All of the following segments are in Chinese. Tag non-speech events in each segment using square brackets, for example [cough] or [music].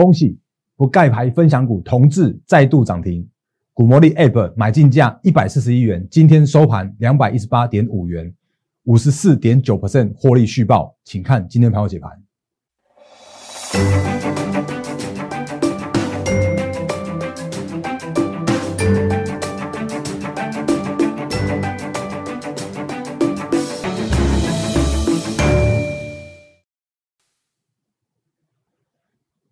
恭喜不盖牌分享股同志再度涨停，股魔力 App 买进价一百四十一元，今天收盘两百一十八点五元，五十四点九 percent 获利续报，请看今天盘后解盘。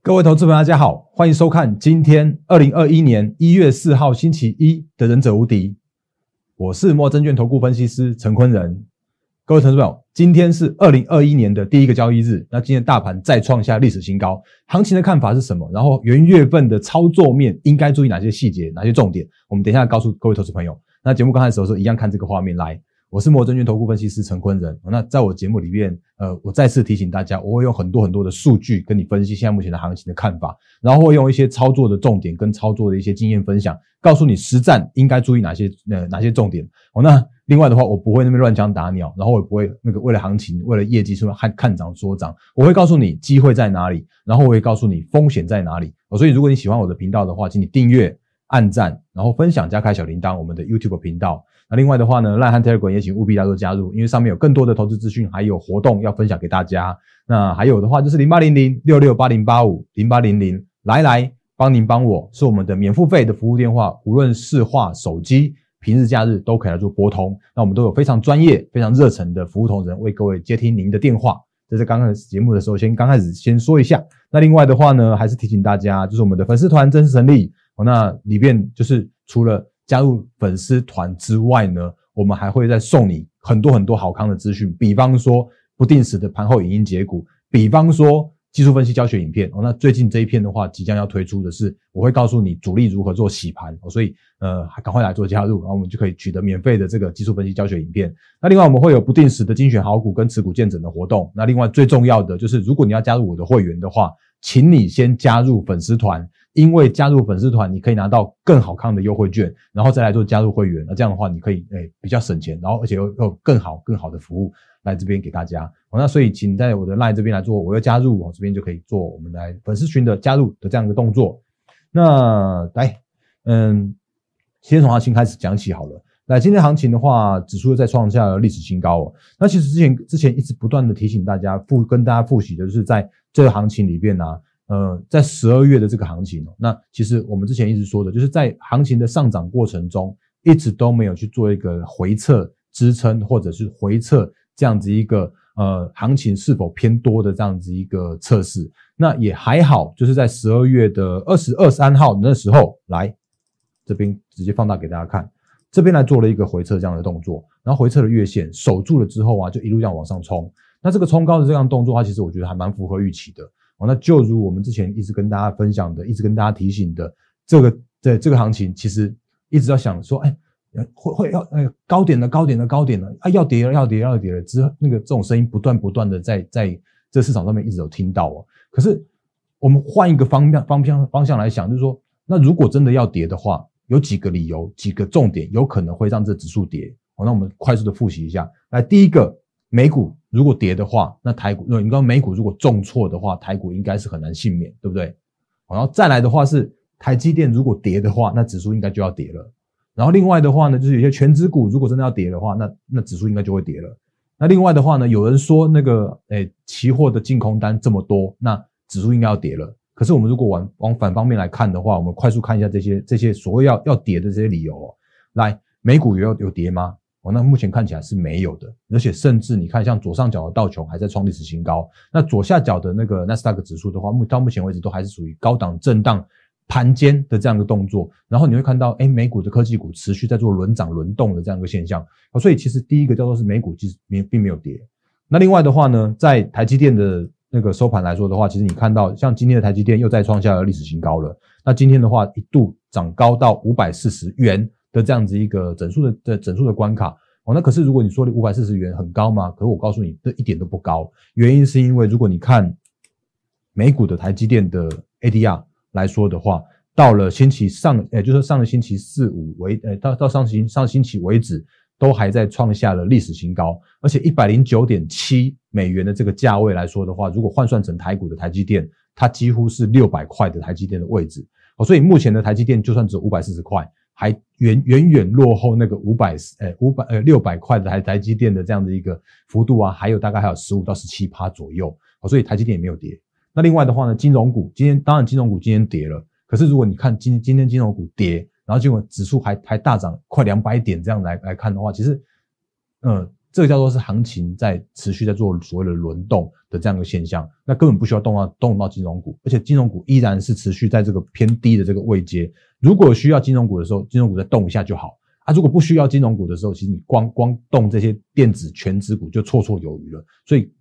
各位投资朋友，大家好，欢迎收看今天二零二一年一月四号星期一的《忍者无敌》，我是莫证券投顾分析师陈坤仁。各位投资朋友，今天是二零二一年的第一个交易日，那今天大盘再创下历史新高，行情的看法是什么？然后元月份的操作面应该注意哪些细节、哪些重点？我们等一下告诉各位投资朋友。那节目刚开始的时候，一样看这个画面来。我是摩证券投顾分析师陈坤仁。那在我节目里面，呃，我再次提醒大家，我会用很多很多的数据跟你分析现在目前的行情的看法，然后会用一些操作的重点跟操作的一些经验分享，告诉你实战应该注意哪些呃哪些重点。哦，那另外的话，我不会那边乱枪打鸟，然后我也不会那个为了行情、为了业绩说看看涨说涨，我会告诉你机会在哪里，然后我会告诉你风险在哪里。所以如果你喜欢我的频道的话，请你订阅、按赞，然后分享加开小铃铛，我们的 YouTube 频道。那另外的话呢，赖汉 Telegram 也请务必大家加入，因为上面有更多的投资资讯，还有活动要分享给大家。那还有的话就是零八零零六六八零八五零八零零来来帮您帮我，是我们的免付费的服务电话，无论是话手机，平日假日都可以来做拨通。那我们都有非常专业、非常热诚的服务同仁为各位接听您的电话。这是刚开始节目的时候，先刚开始先说一下。那另外的话呢，还是提醒大家，就是我们的粉丝团正式成立哦，那里面就是除了加入粉丝团之外呢，我们还会再送你很多很多好康的资讯，比方说不定时的盘后影音解股，比方说技术分析教学影片哦。那最近这一片的话，即将要推出的是，我会告诉你主力如何做洗盘哦，所以呃，赶快来做加入，然后我们就可以取得免费的这个技术分析教学影片。那另外我们会有不定时的精选好股跟持股见证的活动。那另外最重要的就是，如果你要加入我的会员的话，请你先加入粉丝团。因为加入粉丝团，你可以拿到更好看的优惠券，然后再来做加入会员。那这样的话，你可以诶比较省钱，然后而且又又更好更好的服务来这边给大家。那所以请在我的 LINE 这边来做，我要加入，我这边就可以做我们来粉丝群的加入的这样一个动作。那来，嗯，先从行情开始讲起好了。来，今天行情的话，指数又再创下了历史新高哦。那其实之前之前一直不断的提醒大家复跟大家复习的就是在这个行情里边呢。呃，在十二月的这个行情，那其实我们之前一直说的，就是在行情的上涨过程中，一直都没有去做一个回撤支撑，或者是回撤这样子一个呃行情是否偏多的这样子一个测试。那也还好，就是在十二月的二十二三号那时候来这边直接放大给大家看，这边来做了一个回撤这样的动作，然后回撤的月线守住了之后啊，就一路这样往上冲。那这个冲高的这样动作的话，其实我觉得还蛮符合预期的。哦，那就如我们之前一直跟大家分享的，一直跟大家提醒的，这个在这个行情其实一直要想说，哎，会会要哎高点的高点的高点的，啊要跌了要跌要跌了，之那个这种声音不断不断的在在这市场上面一直有听到哦。可是我们换一个方向方向方向来想，就是说，那如果真的要跌的话，有几个理由，几个重点有可能会让这指数跌。好，那我们快速的复习一下，来第一个。美股如果跌的话，那台股，那你刚美股如果重挫的话，台股应该是很难幸免，对不对？然后再来的话是台积电如果跌的话，那指数应该就要跌了。然后另外的话呢，就是有些全指股如果真的要跌的话，那那指数应该就会跌了。那另外的话呢，有人说那个诶期货的净空单这么多，那指数应该要跌了。可是我们如果往往反方面来看的话，我们快速看一下这些这些所谓要要跌的这些理由哦。来，美股有有跌吗？哦，那目前看起来是没有的，而且甚至你看，像左上角的道琼还在创历史新高，那左下角的那个纳斯达克指数的话，目到目前为止都还是属于高档震荡盘间的这样一个动作。然后你会看到，哎，美股的科技股持续在做轮涨轮动的这样一个现象。所以其实第一个叫做是美股其实并并没有跌。那另外的话呢，在台积电的那个收盘来说的话，其实你看到像今天的台积电又再创下了历史新高了。那今天的话一度涨高到五百四十元。这样子一个整数的的整数的关卡哦，那可是如果你说的五百四十元很高吗？可是我告诉你，这一点都不高。原因是因为如果你看美股的台积电的 ADR 来说的话，到了星期上，也就是上个星期四五为，呃，到到上星上星期为止，都还在创下了历史新高。而且一百零九点七美元的这个价位来说的话，如果换算成台股的台积电。它几乎是六百块的台积电的位置哦，所以目前的台积电就算只有五百四十块，还远远远落后那个五百呃五百呃六百块的台台积电的这样的一个幅度啊，还有大概还有十五到十七趴左右，所以台积电也没有跌。那另外的话呢，金融股今天当然金融股今天跌了，可是如果你看今今天金融股跌，然后结果指数还还大涨快两百点这样来来看的话，其实，嗯。这个叫做是行情在持续在做所谓的轮动的这样一个现象，那根本不需要动到动到金融股，而且金融股依然是持续在这个偏低的这个位阶。如果需要金融股的时候，金融股再动一下就好啊。如果不需要金融股的时候，其实你光光动这些电子全指股就绰绰有余了，所以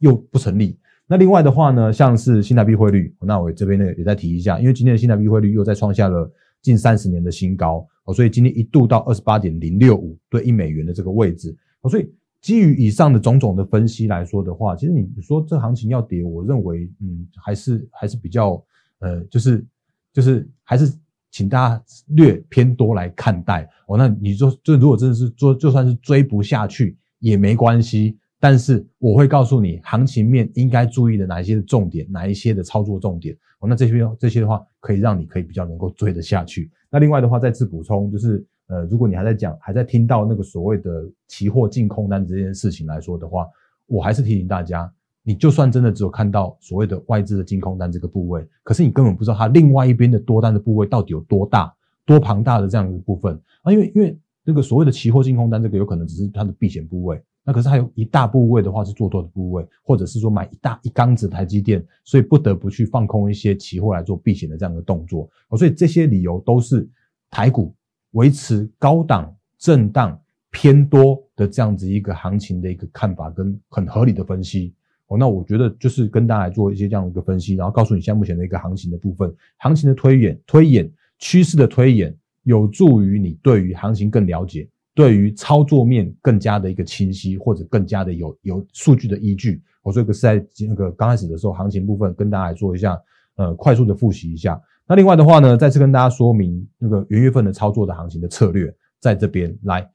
又不成立。那另外的话呢，像是新台币汇率，那我这边呢也再提一下，因为今天的新台币汇率又再创下了近三十年的新高哦，所以今天一度到二十八点零六五对一美元的这个位置。所以基于以上的种种的分析来说的话，其实你说这行情要跌，我认为嗯还是还是比较呃就是就是还是请大家略偏多来看待哦。那你说就如果真的是做就算是追不下去也没关系，但是我会告诉你行情面应该注意的哪一些的重点，哪一些的操作重点哦。那这些这些的话可以让你可以比较能够追得下去。那另外的话再次补充就是。呃，如果你还在讲，还在听到那个所谓的期货净空单这件事情来说的话，我还是提醒大家，你就算真的只有看到所谓的外资的净空单这个部位，可是你根本不知道它另外一边的多单的部位到底有多大、多庞大的这样一个部分啊，因为因为那个所谓的期货净空单这个有可能只是它的避险部位，那可是还有一大部位的话是做多的部位，或者是说买一大一缸子台积电，所以不得不去放空一些期货来做避险的这样的动作，所以这些理由都是台股。维持高档震荡偏多的这样子一个行情的一个看法跟很合理的分析哦，那我觉得就是跟大家做一些这样的一个分析，然后告诉你现在目前的一个行情的部分，行情的推演、推演趋势的推演，有助于你对于行情更了解，对于操作面更加的一个清晰，或者更加的有有数据的依据。我这个是在那个刚开始的时候，行情部分跟大家来做一下呃快速的复习一下。那另外的话呢，再次跟大家说明那个元月份的操作的行情的策略，在这边来，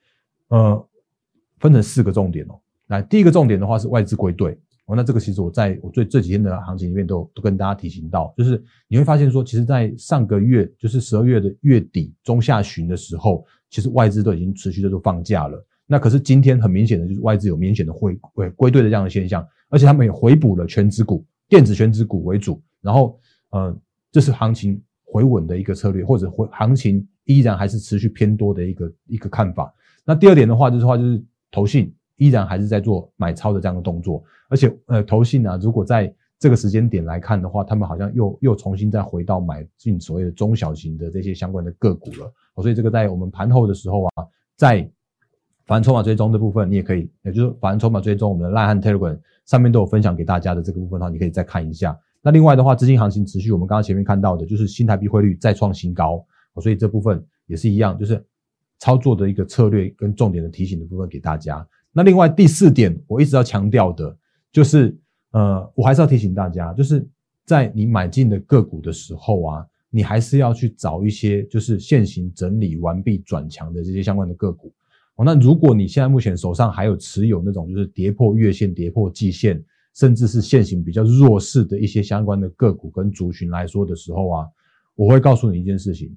呃，分成四个重点哦。来，第一个重点的话是外资归队哦。那这个其实我在我最这几天的行情里面都都跟大家提醒到，就是你会发现说，其实，在上个月就是十二月的月底中下旬的时候，其实外资都已经持续在做放假了。那可是今天很明显的就是外资有明显的回归归队的这样的现象，而且他们也回补了全指股、电子全指股为主，然后呃。这是行情回稳的一个策略，或者回行情依然还是持续偏多的一个一个看法。那第二点的话，就是话就是投信依然还是在做买超的这样的动作，而且呃投信呢，如果在这个时间点来看的话，他们好像又又重新再回到买进所谓的中小型的这些相关的个股了。所以这个在我们盘后的时候啊，在反筹码追踪的部分，你也可以，也就是反筹码追踪我们的赖汉 Telegram 上面都有分享给大家的这个部分的话，你可以再看一下。那另外的话，资金行情持续，我们刚刚前面看到的就是新台币汇率再创新高，所以这部分也是一样，就是操作的一个策略跟重点的提醒的部分给大家。那另外第四点，我一直要强调的，就是呃，我还是要提醒大家，就是在你买进的个股的时候啊，你还是要去找一些就是现行整理完毕转强的这些相关的个股。哦，那如果你现在目前手上还有持有那种就是跌破月线、跌破季线。甚至是现行比较弱势的一些相关的个股跟族群来说的时候啊，我会告诉你一件事情，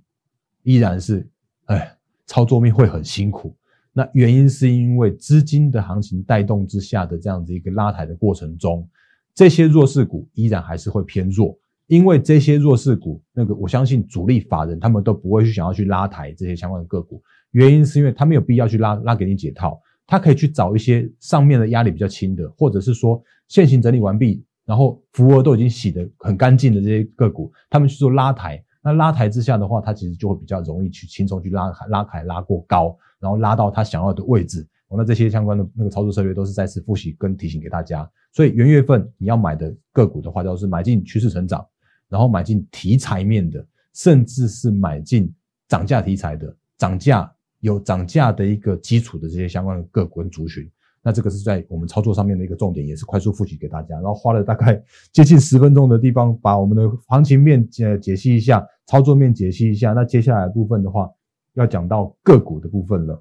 依然是，哎，操作面会很辛苦。那原因是因为资金的行情带动之下的这样子一个拉抬的过程中，这些弱势股依然还是会偏弱。因为这些弱势股，那个我相信主力法人他们都不会去想要去拉抬这些相关的个股，原因是因为他没有必要去拉拉给你解套。他可以去找一些上面的压力比较轻的，或者是说现行整理完毕，然后浮额都已经洗得很干净的这些个股，他们去做拉抬。那拉抬之下的话，它其实就会比较容易去轻松去拉拉抬拉过高，然后拉到他想要的位置。那这些相关的那个操作策略都是再次复习跟提醒给大家。所以元月份你要买的个股的话，就是买进趋势成长，然后买进题材面的，甚至是买进涨价题材的涨价。有涨价的一个基础的这些相关的个股跟族群，那这个是在我们操作上面的一个重点，也是快速复习给大家。然后花了大概接近十分钟的地方，把我们的行情面解解析一下，操作面解析一下。那接下来部分的话，要讲到个股的部分了。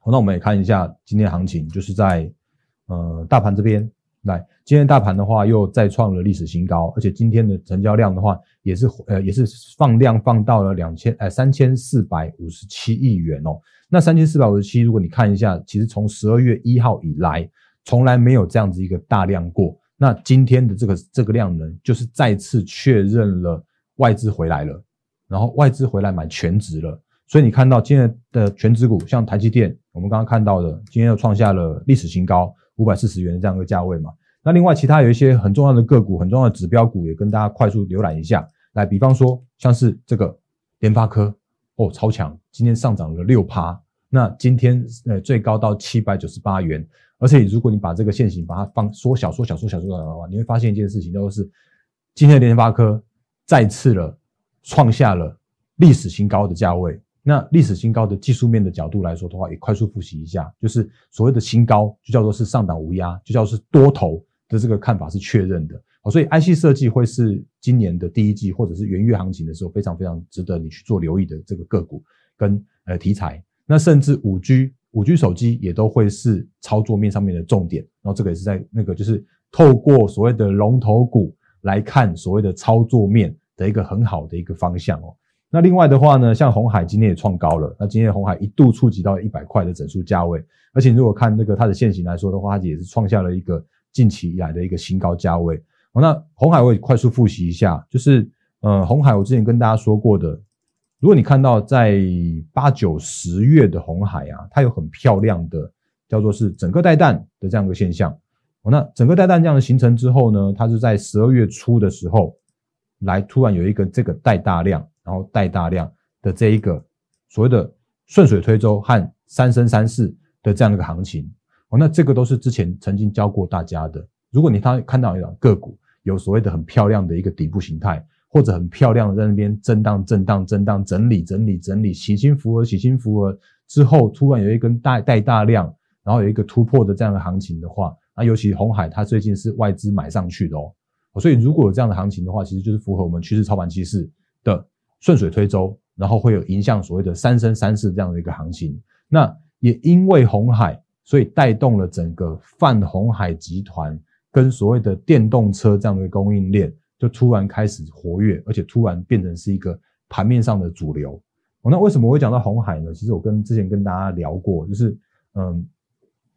好，那我们也看一下今天行情，就是在呃大盘这边，来，今天大盘的话又再创了历史新高，而且今天的成交量的话也是呃也是放量放到了两千呃三千四百五十七亿元哦。那三千四百五十七，如果你看一下，其实从十二月一号以来，从来没有这样子一个大量过。那今天的这个这个量能，就是再次确认了外资回来了，然后外资回来买全值了。所以你看到今天的全值股，像台积电，我们刚刚看到的，今天又创下了历史新高。五百四十元这样一个价位嘛，那另外其他有一些很重要的个股、很重要的指标股，也跟大家快速浏览一下。来，比方说像是这个联发科，哦，超强，今天上涨了六趴，那今天呃最高到七百九十八元。而且如果你把这个线型把它放缩小、缩小、缩小、缩小的话，你会发现一件事情，就是今天的联发科再次了创下了历史新高的价位。那历史新高的技术面的角度来说的话，也快速复习一下，就是所谓的新高就叫做是上档无压，就叫做是多头的这个看法是确认的。好，所以 IC 设计会是今年的第一季或者是元月行情的时候非常非常值得你去做留意的这个个股跟呃题材。那甚至五 G 五 G 手机也都会是操作面上面的重点。然后这个也是在那个就是透过所谓的龙头股来看所谓的操作面的一个很好的一个方向哦。那另外的话呢，像红海今天也创高了。那今天红海一度触及到一百块的整数价位，而且如果看那个它的线型来说的话，它也是创下了一个近期以来的一个新高价位。那红海我也快速复习一下，就是呃，红海我之前跟大家说过的，如果你看到在八九十月的红海啊，它有很漂亮的叫做是整个带弹的这样一个现象。那整个带弹这样的形成之后呢，它是在十二月初的时候来突然有一个这个带大量。然后带大量的这一个所谓的顺水推舟和三生三世的这样一个行情哦，那这个都是之前曾经教过大家的。如果你他看到一个个股有所谓的很漂亮的一个底部形态，或者很漂亮的在那边震荡、震荡、震荡、整理、整理、整理，起心伏额、起心伏额之后，突然有一根带带大量，然后有一个突破的这样的行情的话，那尤其红海它最近是外资买上去的哦，所以如果有这样的行情的话，其实就是符合我们趋势操盘趋势的。顺水推舟，然后会有影响所谓的三生三世这样的一个行情。那也因为红海，所以带动了整个泛红海集团跟所谓的电动车这样的供应链，就突然开始活跃，而且突然变成是一个盘面上的主流。那为什么我会讲到红海呢？其实我跟之前跟大家聊过，就是嗯，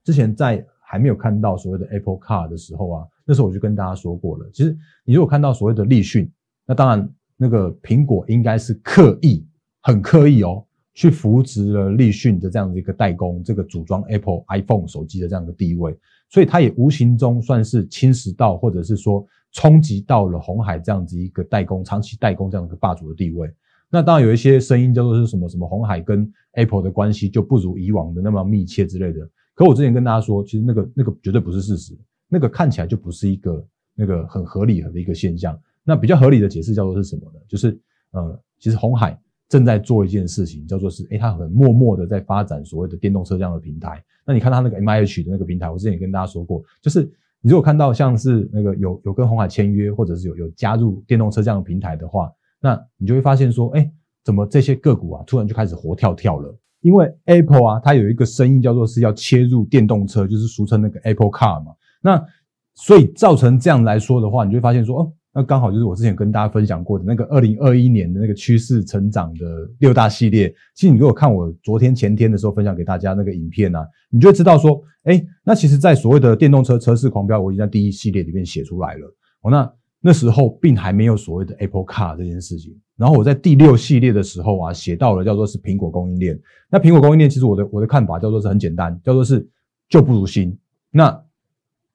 之前在还没有看到所谓的 Apple Car 的时候啊，那时候我就跟大家说过了。其实你如果看到所谓的立讯，那当然。那个苹果应该是刻意、很刻意哦，去扶植了立讯的这样的一个代工，这个组装 Apple iPhone 手机的这样的地位，所以它也无形中算是侵蚀到，或者是说冲击到了红海这样子一个代工、长期代工这样一个霸主的地位。那当然有一些声音叫做是什么什么红海跟 Apple 的关系就不如以往的那么密切之类的。可我之前跟大家说，其实那个那个绝对不是事实，那个看起来就不是一个那个很合理的一个现象。那比较合理的解释叫做是什么呢？就是呃，其实红海正在做一件事情，叫做是，诶，它很默默的在发展所谓的电动车这样的平台。那你看它那个 M I H 的那个平台，我之前也跟大家说过，就是你如果看到像是那个有有跟红海签约，或者是有有加入电动车这样的平台的话，那你就会发现说，诶，怎么这些个股啊，突然就开始活跳跳了？因为 Apple 啊，它有一个生意叫做是要切入电动车，就是俗称那个 Apple Car 嘛。那所以造成这样来说的话，你就会发现说，哦。那刚好就是我之前跟大家分享过的那个二零二一年的那个趋势成长的六大系列。其实你如果看我昨天前天的时候分享给大家那个影片啊，你就会知道说，哎，那其实，在所谓的电动车车市狂飙，我已经在第一系列里面写出来了。哦，那那时候并还没有所谓的 Apple Car 这件事情。然后我在第六系列的时候啊，写到了叫做是苹果供应链。那苹果供应链其实我的我的看法叫做是很简单，叫做是旧不如新。那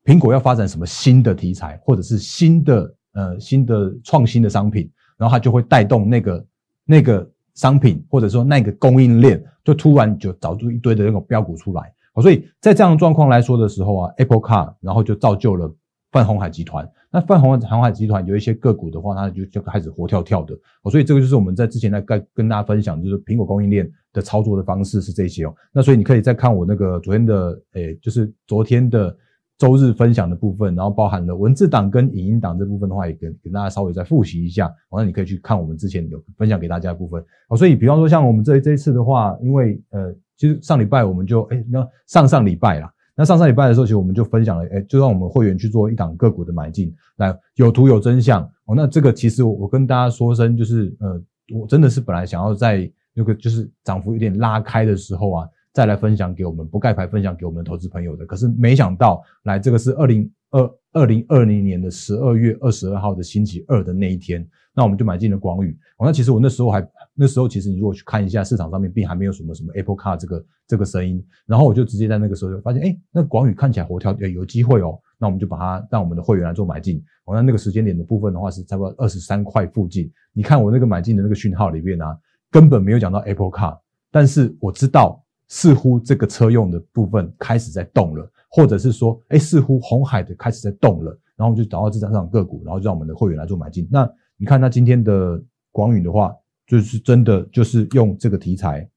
苹果要发展什么新的题材，或者是新的。呃，新的创新的商品，然后它就会带动那个那个商品，或者说那个供应链，就突然就找出一堆的那种标股出来。所以在这样的状况来说的时候啊，Apple Car，然后就造就了泛红海集团。那泛红红海集团有一些个股的话，它就就开始活跳跳的。所以这个就是我们在之前在跟跟大家分享，就是苹果供应链的操作的方式是这些哦。那所以你可以再看我那个昨天的，诶，就是昨天的。周日分享的部分，然后包含了文字档跟影音档这部分的话，也跟跟大家稍微再复习一下。那你可以去看我们之前有分享给大家的部分。哦，所以比方说像我们这这一次的话，因为呃，其实上礼拜我们就哎，那上上礼拜啦，那上上礼拜的时候，其实我们就分享了，哎，就让我们会员去做一档个股的买进，来有图有真相哦。那这个其实我我跟大家说声，就是呃，我真的是本来想要在那个就是涨幅有点拉开的时候啊，再来分享给我们不盖牌分享给我们投资朋友的。可是没想到，来这个是二零二二零二零年的十二月二十二号的星期二的那一天，那我们就买进了广宇。哦，那其实我那时候还。那时候其实你如果去看一下市场上面，并还没有什么什么 Apple Car 这个这个声音，然后我就直接在那个时候就发现，哎，那广宇看起来活跳，有机会哦，那我们就把它让我们的会员来做买进。哦，那那个时间点的部分的话是差不多二十三块附近。你看我那个买进的那个讯号里面啊，根本没有讲到 Apple Car，但是我知道似乎这个车用的部分开始在动了，或者是说，哎，似乎红海的开始在动了，然后我们就找到这张个股，然后就让我们的会员来做买进。那你看，那今天的广宇的话。就是真的，就是用这个题材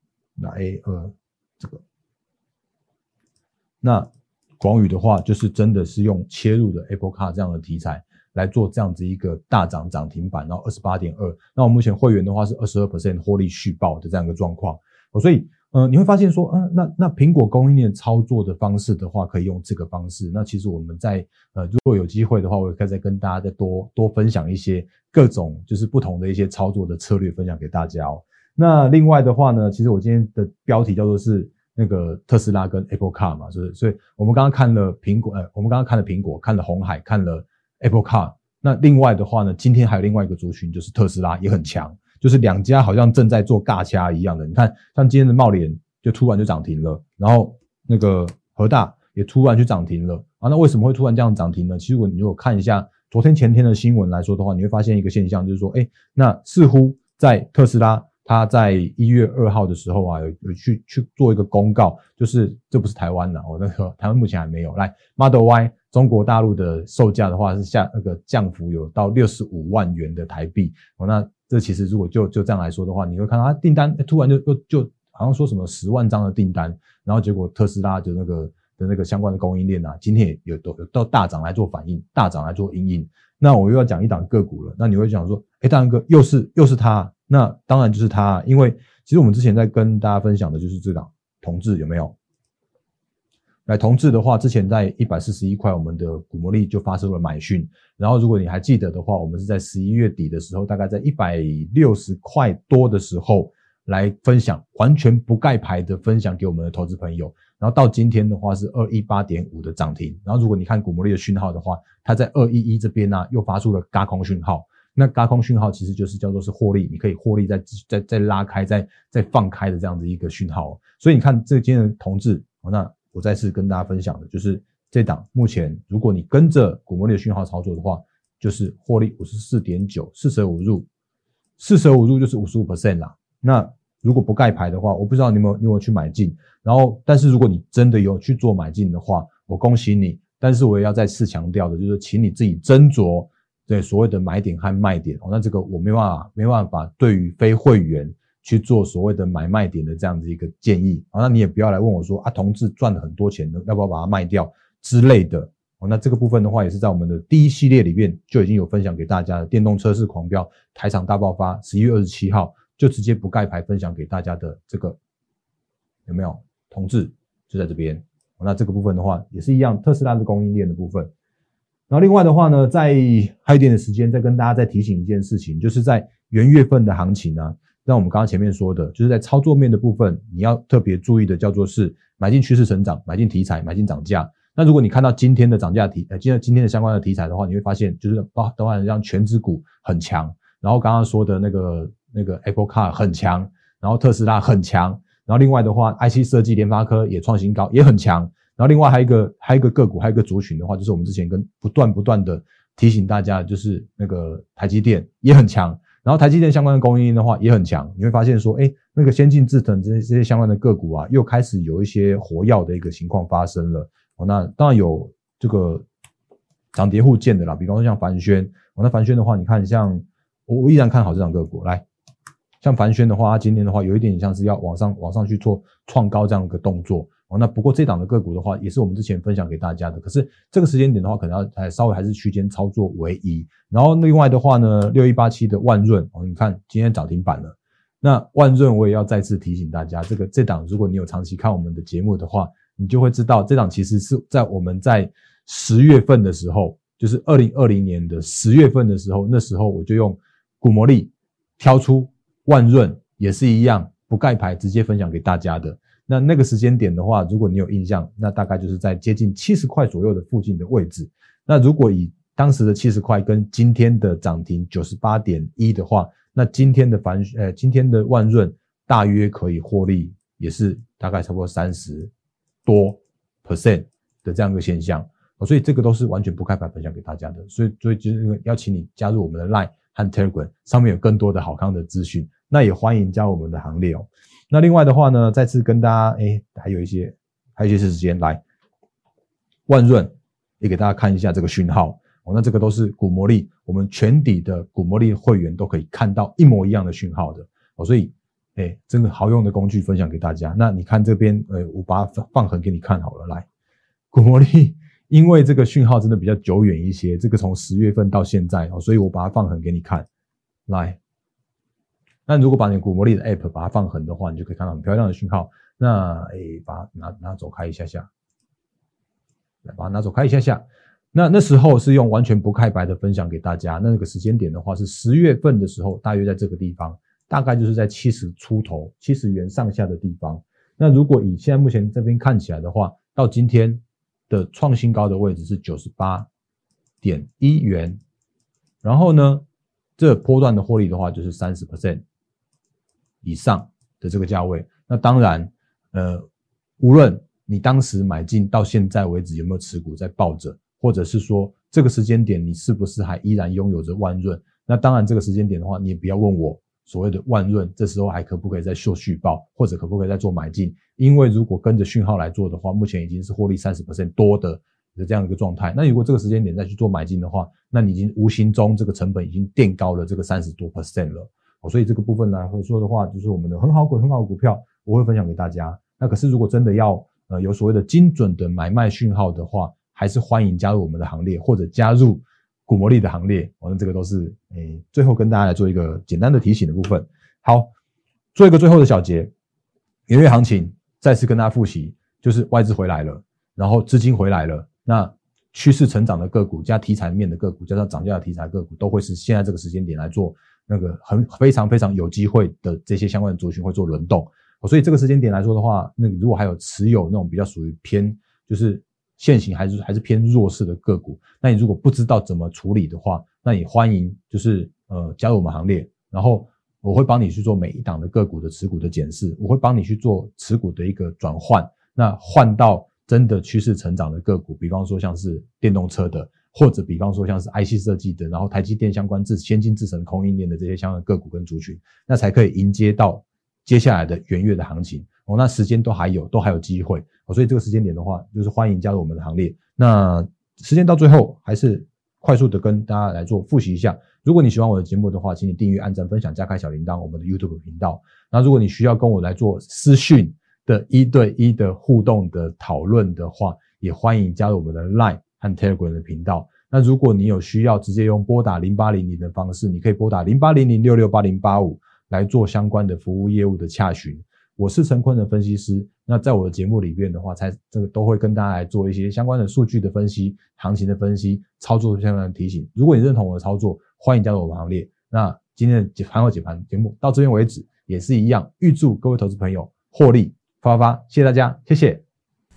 来呃，这个那广宇的话，就是真的是用切入的 Apple Car 这样的题材来做这样子一个大涨涨停板，然后二十八点二。那我目前会员的话是二十二 percent 获利续报的这样一个状况，所以。呃，你会发现说，嗯，那那苹果供应链操作的方式的话，可以用这个方式。那其实我们在呃，如果有机会的话，我可以再跟大家再多多分享一些各种就是不同的一些操作的策略，分享给大家哦。那另外的话呢，其实我今天的标题叫做是那个特斯拉跟 Apple Car 嘛，是所以我们刚刚看了苹果，呃，我们刚刚看了苹果，看了红海，看了 Apple Car。那另外的话呢，今天还有另外一个族群，就是特斯拉也很强。就是两家好像正在做尬掐一样的，你看，像今天的茂联就突然就涨停了，然后那个和大也突然就涨停了啊。那为什么会突然这样涨停呢？其实我你如果看一下昨天前天的新闻来说的话，你会发现一个现象，就是说，哎，那似乎在特斯拉，他在一月二号的时候啊，有有去去做一个公告，就是这不是台湾的，我那个 [laughs] 台湾目前还没有来 Model Y 中国大陆的售价的话是下那个降幅有到六十五万元的台币哦，那。这其实如果就就这样来说的话，你会看到它订单突然就就就好像说什么十万张的订单，然后结果特斯拉的那个的那个相关的供应链啊，今天也有都有到大涨来做反应，大涨来做应应。那我又要讲一档个股了，那你会讲说，哎，大哥又是又是他，那当然就是它，因为其实我们之前在跟大家分享的就是这档同志有没有？来同志的话，之前在一百四十一块，我们的股魔力就发生了买讯。然后如果你还记得的话，我们是在十一月底的时候，大概在一百六十块多的时候来分享，完全不盖牌的分享给我们的投资朋友。然后到今天的话是二一八点五的涨停。然后如果你看股魔力的讯号的话，它在二一一这边呢又发出了嘎空讯号。那高空讯号其实就是叫做是获利，你可以获利再再再拉开、再再放开的这样子一个讯号。所以你看这今天的同志，那。我再次跟大家分享的就是这档，目前如果你跟着股魔力的讯号操作的话，就是获利五十四点九，四舍五入，四舍五入就是五十五 percent 啦。那如果不盖牌的话，我不知道你有没有你有去买进。然后，但是如果你真的有去做买进的话，我恭喜你。但是我也要再次强调的，就是请你自己斟酌对所谓的买点和卖点哦。那这个我没办法，没办法对于非会员。去做所谓的买卖点的这样子一个建议啊，那你也不要来问我说啊，同志赚了很多钱，要不要把它卖掉之类的哦。那这个部分的话，也是在我们的第一系列里面就已经有分享给大家的电动车市狂飙台场大爆发，十一月二十七号就直接不盖牌分享给大家的这个有没有？同志就在这边。那这个部分的话也是一样，特斯拉的供应链的部分。然后另外的话呢，在还有一点的时间再跟大家再提醒一件事情，就是在元月份的行情呢。那我们刚刚前面说的，就是在操作面的部分，你要特别注意的叫做是买进趋势成长，买进题材，买进涨价。那如果你看到今天的涨价题，呃，今天今天的相关的题材的话，你会发现就是包包含像全指股很强，然后刚刚说的那个那个 Apple Car 很强，然后特斯拉很强，然后另外的话，IC 设计联发科也创新高，也很强。然后另外还有一个还有一个个股，还有一个族群的话，就是我们之前跟不断不断的提醒大家，就是那个台积电也很强。然后台积电相关的供应链的话也很强，你会发现说，哎，那个先进制程这些这些相关的个股啊，又开始有一些活跃的一个情况发生了。哦，那当然有这个涨跌互见的啦，比方说像凡轩，哦，那凡轩的话，你看像我我依然看好这档个股，来，像凡轩的话，它今天的话有一点像是要往上往上去做创高这样一个动作。那不过这档的个股的话，也是我们之前分享给大家的。可是这个时间点的话，可能要还稍微还是区间操作为宜。然后另外的话呢，六一八七的万润哦，你看今天涨停板了。那万润我也要再次提醒大家，这个这档如果你有长期看我们的节目的话，你就会知道这档其实是在我们在十月份的时候，就是二零二零年的十月份的时候，那时候我就用股魔力挑出万润，也是一样不盖牌直接分享给大家的。那那个时间点的话，如果你有印象，那大概就是在接近七十块左右的附近的位置。那如果以当时的七十块跟今天的涨停九十八点一的话，那今天的凡呃今天的万润大约可以获利，也是大概差不多三十多 percent 的这样一个现象。所以这个都是完全不开牌分享给大家的。所以所以就是邀请你加入我们的 Line 和 Telegram，上面有更多的好康的资讯。那也欢迎加入我们的行列哦。那另外的话呢，再次跟大家，哎，还有一些，还有一些时间来，万润也给大家看一下这个讯号哦。那这个都是股魔力，我们全底的股魔力会员都可以看到一模一样的讯号的哦。所以，哎，真的好用的工具分享给大家。那你看这边，呃，我把它放放横给你看好了。来，股魔力，因为这个讯号真的比较久远一些，这个从十月份到现在哦，所以我把它放横给你看。来。那如果把你股魔力的 App 把它放横的话，你就可以看到很漂亮的讯号。那诶，把它拿拿走开一下下，来把它拿走开一下下。那那时候是用完全不开白的分享给大家。那个时间点的话是十月份的时候，大约在这个地方，大概就是在七十出头、七十元上下的地方。那如果以现在目前这边看起来的话，到今天的创新高的位置是九十八点一元。然后呢，这波段的获利的话就是三十 percent。以上的这个价位，那当然，呃，无论你当时买进到现在为止有没有持股在抱着，或者是说这个时间点你是不是还依然拥有着万润，那当然这个时间点的话，你也不要问我所谓的万润这时候还可不可以再做续报，或者可不可以再做买进，因为如果跟着讯号来做的话，目前已经是获利三十 percent 多的的这样一个状态。那如果这个时间点再去做买进的话，那你已经无形中这个成本已经垫高了这个三十多 percent 了。所以这个部分来说的话，就是我们的很好股、很好的股票，我会分享给大家。那可是如果真的要呃有所谓的精准的买卖讯号的话，还是欢迎加入我们的行列，或者加入股魔力的行列。我们这个都是诶，最后跟大家来做一个简单的提醒的部分。好，做一个最后的小结，元月行情再次跟大家复习，就是外资回来了，然后资金回来了，那趋势成长的个股加题材面的个股，加上涨价的题材个股，都会是现在这个时间点来做。那个很非常非常有机会的这些相关的族群会做轮动，所以这个时间点来说的话，那如果还有持有那种比较属于偏就是现行还是还是偏弱势的个股，那你如果不知道怎么处理的话，那你欢迎就是呃加入我们行列，然后我会帮你去做每一档的个股的持股的检视，我会帮你去做持股的一个转换，那换到真的趋势成长的个股，比方说像是电动车的。或者比方说像是 IC 设计的，然后台积电相关制先进制程供应链的这些相关个股跟族群，那才可以迎接到接下来的元月的行情哦。那时间都还有，都还有机会哦。所以这个时间点的话，就是欢迎加入我们的行列。那时间到最后，还是快速的跟大家来做复习一下。如果你喜欢我的节目的话，请你订阅、按赞、分享、加开小铃铛，我们的 YouTube 频道。那如果你需要跟我来做私讯的一对一的互动的讨论的话，也欢迎加入我们的 Line。和 Telegram 的频道。那如果你有需要，直接用拨打零八零零的方式，你可以拨打零八零零六六八零八五来做相关的服务业务的洽询。我是陈坤的分析师。那在我的节目里边的话，才这个都会跟大家来做一些相关的数据的分析、行情的分析、操作相关的提醒。如果你认同我的操作，欢迎加入我们行列。那今天的解盘后解盘节目到这边为止，也是一样。预祝各位投资朋友获利发发发！谢谢大家，谢谢。